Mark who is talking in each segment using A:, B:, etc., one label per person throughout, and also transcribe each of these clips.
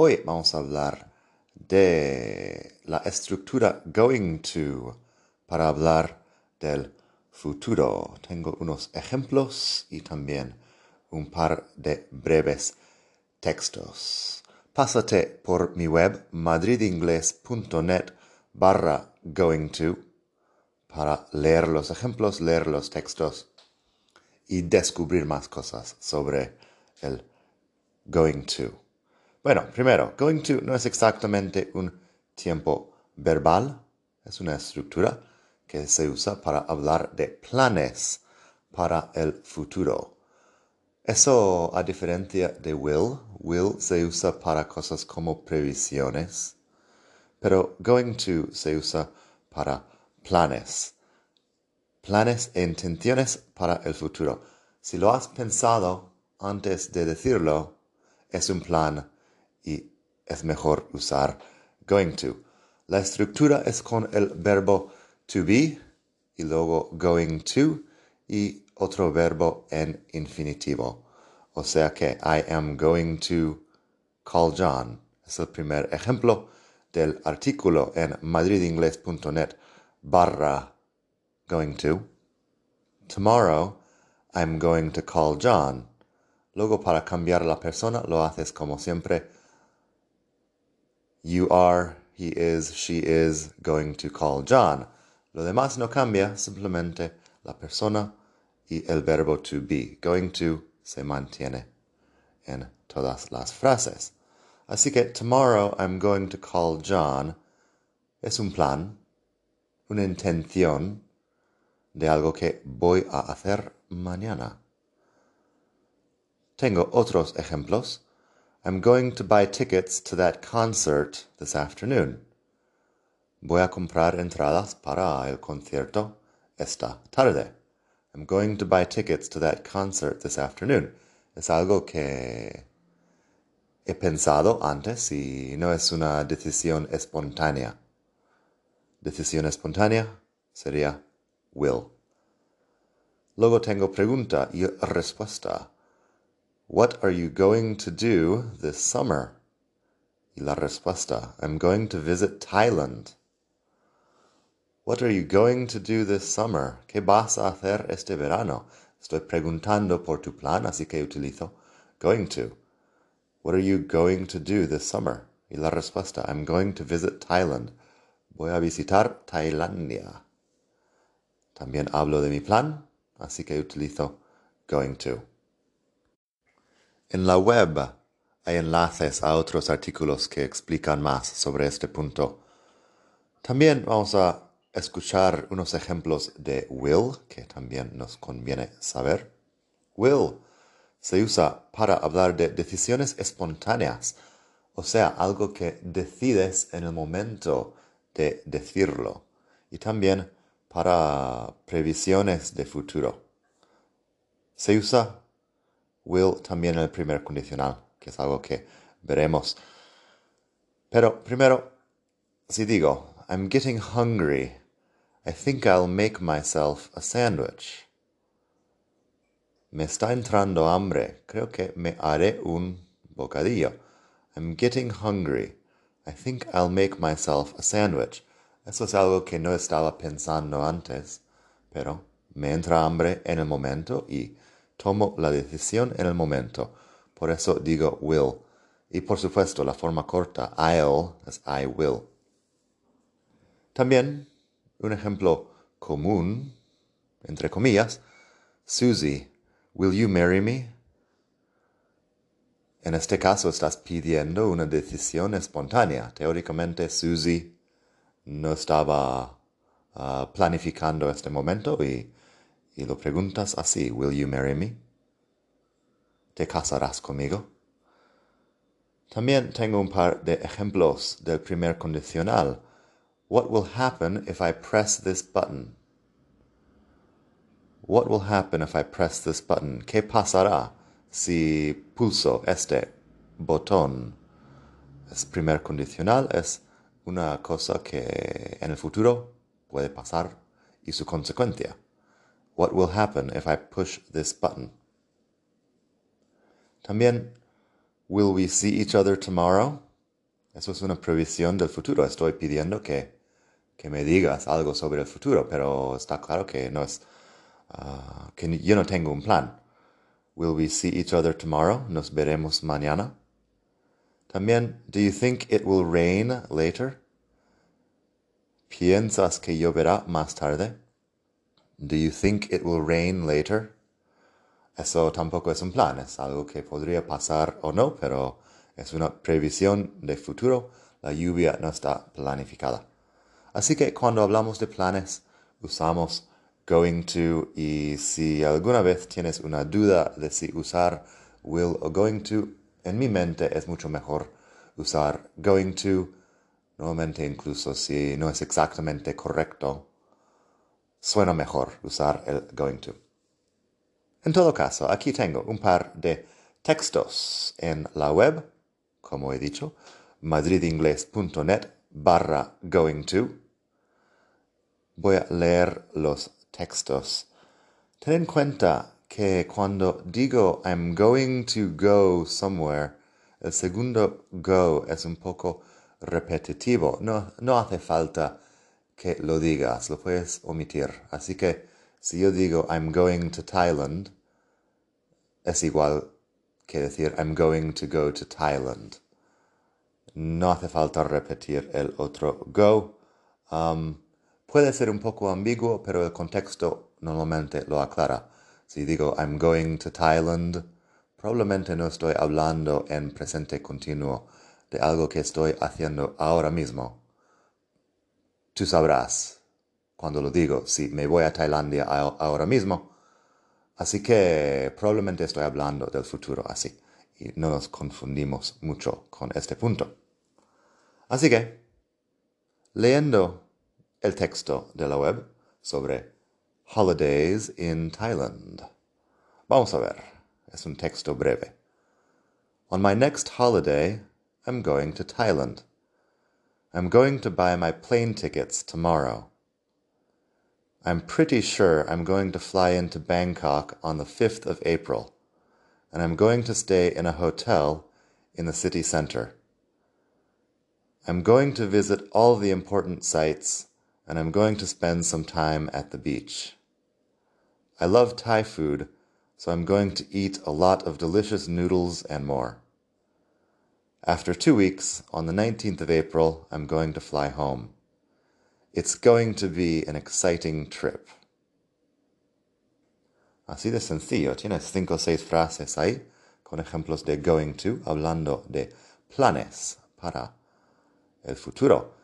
A: Hoy vamos a hablar de la estructura going to para hablar del futuro. Tengo unos ejemplos y también un par de breves textos. Pásate por mi web madridingles.net barra going to para leer los ejemplos, leer los textos y descubrir más cosas sobre el going to. Bueno, primero, going to no es exactamente un tiempo verbal, es una estructura que se usa para hablar de planes para el futuro. Eso a diferencia de will, will se usa para cosas como previsiones, pero going to se usa para planes. Planes e intenciones para el futuro. Si lo has pensado antes de decirlo, es un plan y es mejor usar going to. La estructura es con el verbo to be y luego going to y otro verbo en infinitivo. O sea que I am going to call John. Es el primer ejemplo del artículo en madridingles.net barra going to. Tomorrow I'm going to call John. Luego para cambiar la persona lo haces como siempre You are, he is, she is going to call John. Lo demás no cambia, simplemente la persona y el verbo to be. Going to se mantiene en todas las frases. Así que tomorrow I'm going to call John es un plan, una intención de algo que voy a hacer mañana. Tengo otros ejemplos. I'm going to buy tickets to that concert this afternoon. Voy a comprar entradas para el concierto esta tarde. I'm going to buy tickets to that concert this afternoon. Es algo que he pensado antes y no es una decisión espontánea. Decisión espontánea sería will. Luego tengo pregunta y respuesta. What are you going to do this summer? Y la respuesta, I'm going to visit Thailand. What are you going to do this summer? ¿Qué vas a hacer este verano? Estoy preguntando por tu plan, así que utilizo going to. What are you going to do this summer? Y la respuesta, I'm going to visit Thailand. Voy a visitar Tailandia. También hablo de mi plan, así que utilizo going to. En la web hay enlaces a otros artículos que explican más sobre este punto. También vamos a escuchar unos ejemplos de will, que también nos conviene saber. Will se usa para hablar de decisiones espontáneas, o sea, algo que decides en el momento de decirlo, y también para previsiones de futuro. Se usa will también el primer condicional, que es algo que veremos. Pero primero, si digo, I'm getting hungry, I think I'll make myself a sandwich. Me está entrando hambre, creo que me haré un bocadillo. I'm getting hungry. I think I'll make myself a sandwich. Eso es algo que no estaba pensando antes, pero me entra hambre en el momento y tomo la decisión en el momento. Por eso digo will. Y por supuesto, la forma corta, I'll, es I will. También, un ejemplo común, entre comillas, Susie, will you marry me? En este caso estás pidiendo una decisión espontánea. Teóricamente, Susie no estaba ah, planificando este momento y y lo preguntas así, ¿Will you marry me? ¿Te casarás conmigo? También tengo un par de ejemplos del primer condicional. What will happen if I press this button? What will happen if I press this button? ¿Qué pasará si pulso este botón? Es primer condicional, es una cosa que en el futuro puede pasar y su consecuencia. What will happen if I push this button? También, will we see each other tomorrow? Eso es una previsión del futuro. Estoy pidiendo que, que me digas algo sobre el futuro, pero está claro que no es uh, que yo no tengo un plan. Will we see each other tomorrow? Nos veremos mañana. También, do you think it will rain later? ¿Piensas que lloverá más tarde? Do you think it will rain later? Eso tampoco es un plan, es algo que podría pasar o no, pero es una previsión de futuro. La lluvia no está planificada. Así que cuando hablamos de planes, usamos going to y si alguna vez tienes una duda de si usar will o going to, en mi mente es mucho mejor usar going to, nuevamente incluso si no es exactamente correcto, suena mejor usar el going to. En todo caso, aquí tengo un par de textos en la web, como he dicho, madridingles.net barra going to. Voy a leer los textos. Ten en cuenta que cuando digo I'm going to go somewhere, el segundo go es un poco repetitivo. No, no hace falta que lo digas, lo puedes omitir. Así que si yo digo I'm going to Thailand, es igual que decir I'm going to go to Thailand. No hace falta repetir el otro go. Um, Puede ser un poco ambiguo, pero el contexto normalmente lo aclara. Si digo I'm going to Thailand, probablemente no estoy hablando en presente continuo de algo que estoy haciendo ahora mismo. Tú sabrás cuando lo digo si me voy a Tailandia ahora mismo. Así que probablemente estoy hablando del futuro así y no nos confundimos mucho con este punto. Así que, leyendo el texto de la web sobre Holidays in Thailand. Vamos a ver, es un texto breve. On my next holiday, I'm going to Thailand. I'm going to buy my plane tickets tomorrow. I'm pretty sure I'm going to fly into Bangkok on the 5th of April, and I'm going to stay in a hotel in the city center. I'm going to visit all the important sites and I'm going to spend some time at the beach. I love Thai food, so I'm going to eat a lot of delicious noodles and more. After two weeks, on the 19th of April, I'm going to fly home. It's going to be an exciting trip. Así de sencillo, tienes cinco o seis frases ahí con ejemplos de going to, hablando de planes para el futuro.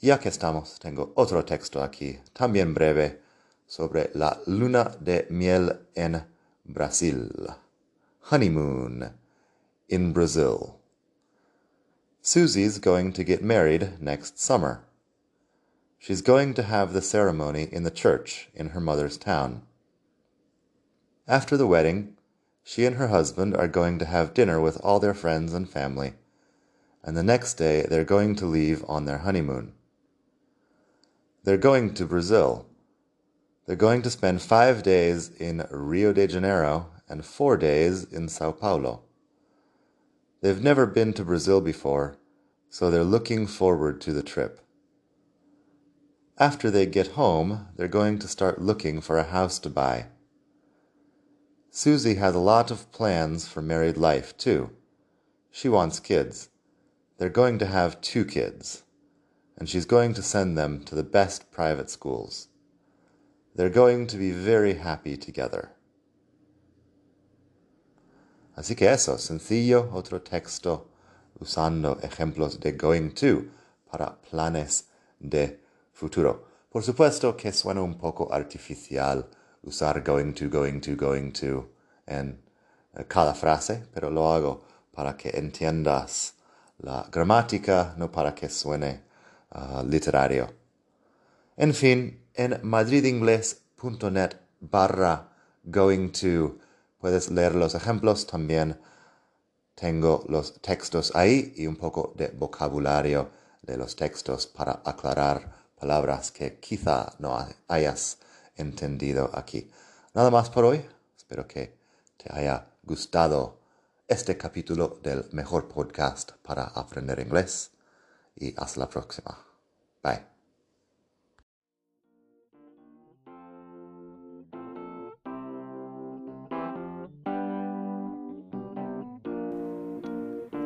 A: Ya que estamos, tengo otro texto aquí, también breve, sobre la luna de miel en Brasil. Honeymoon in Brazil. Susie's going to get married next summer. She's going to have the ceremony in the church in her mother's town. After the wedding, she and her husband are going to have dinner with all their friends and family, and the next day they're going to leave on their honeymoon. They're going to Brazil. They're going to spend five days in Rio de Janeiro and four days in Sao Paulo. They've never been to Brazil before, so they're looking forward to the trip. After they get home, they're going to start looking for a house to buy. Susie has a lot of plans for married life, too. She wants kids. They're going to have two kids and she's going to send them to the best private schools. They're going to be very happy together. Así que eso, sencillo, otro texto usando ejemplos de going to para planes de futuro. Por supuesto que suena un poco artificial usar going to, going to, going to en cada frase, pero lo hago para que entiendas la gramática, no para que suene uh, literario. En fin, en madridingles.net barra going to puedes leer los ejemplos también. Tengo los textos ahí y un poco de vocabulario de los textos para aclarar palabras que quizá no hayas entendido aquí. Nada más por hoy. Espero que te haya gustado este capítulo del mejor podcast para aprender inglés y hasta la próxima. Bye.